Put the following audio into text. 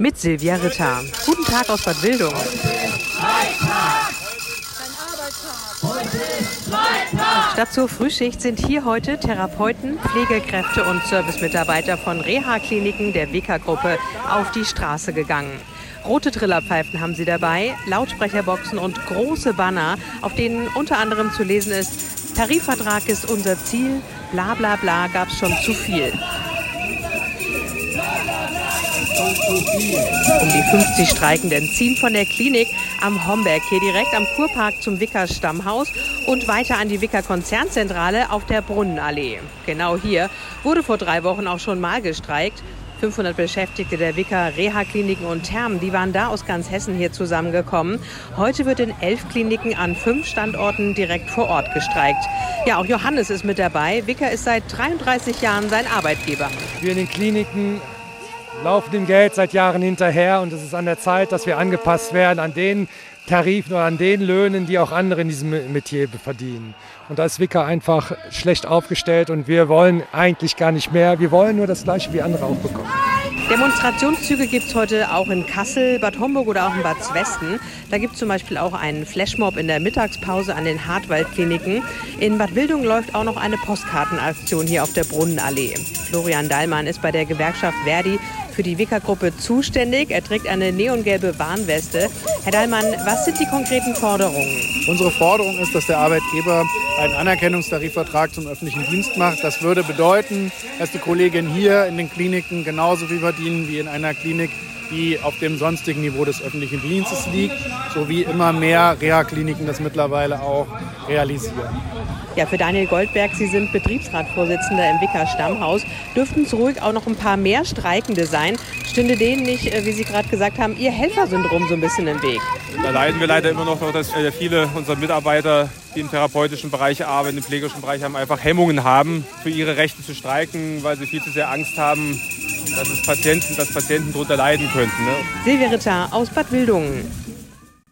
Mit Silvia Ritter. Guten Tag aus Bad Wildung. Statt zur Frühschicht sind hier heute Therapeuten, Pflegekräfte und Servicemitarbeiter von Reha-Kliniken der WK-Gruppe auf die Straße gegangen. Rote Trillerpfeifen haben sie dabei, Lautsprecherboxen und große Banner, auf denen unter anderem zu lesen ist, Tarifvertrag ist unser Ziel, bla bla bla gab es schon zu viel. Um die 50 Streikenden ziehen von der Klinik am Homberg hier direkt am Kurpark zum Wicker Stammhaus und weiter an die Wicker Konzernzentrale auf der Brunnenallee. Genau hier wurde vor drei Wochen auch schon mal gestreikt. 500 Beschäftigte der Wicker Reha-Kliniken und Thermen, die waren da aus ganz Hessen hier zusammengekommen. Heute wird in elf Kliniken an fünf Standorten direkt vor Ort gestreikt. Ja, auch Johannes ist mit dabei. Wicker ist seit 33 Jahren sein Arbeitgeber. Wir in den Kliniken laufen dem Geld seit Jahren hinterher und es ist an der Zeit, dass wir angepasst werden an den Tarifen oder an den Löhnen, die auch andere in diesem Metier verdienen. Und da ist Wicker einfach schlecht aufgestellt und wir wollen eigentlich gar nicht mehr. Wir wollen nur das Gleiche wie andere auch bekommen. Demonstrationszüge gibt es heute auch in Kassel, Bad Homburg oder auch in Bad Westen. Da gibt es zum Beispiel auch einen Flashmob in der Mittagspause an den Hartwaldkliniken. In Bad Wildung läuft auch noch eine Postkartenaktion hier auf der Brunnenallee. Florian Dallmann ist bei der Gewerkschaft Verdi für die Wicker-Gruppe zuständig. Er trägt eine neongelbe Warnweste. Herr Dallmann, was sind die konkreten Forderungen? Unsere Forderung ist, dass der Arbeitgeber einen Anerkennungstarifvertrag zum öffentlichen Dienst macht. Das würde bedeuten, dass die Kolleginnen hier in den Kliniken genauso viel verdienen wie in einer Klinik, die auf dem sonstigen Niveau des öffentlichen Dienstes liegt, sowie immer mehr Reha-Kliniken das mittlerweile auch realisieren. Ja, für Daniel Goldberg, Sie sind Betriebsratsvorsitzender im Wicker Stammhaus. Dürften es ruhig auch noch ein paar mehr Streikende sein? Stünde denen nicht, äh, wie Sie gerade gesagt haben, Ihr Helfersyndrom so ein bisschen im Weg? Da leiden wir leider immer noch, dass viele unserer Mitarbeiter, die im therapeutischen Bereich arbeiten, im pflegerischen Bereich haben, einfach Hemmungen haben, für ihre Rechte zu streiken, weil sie viel zu sehr Angst haben, dass, Patienten, dass Patienten darunter leiden könnten. Ne? Silvia Ritter aus Bad Wildungen.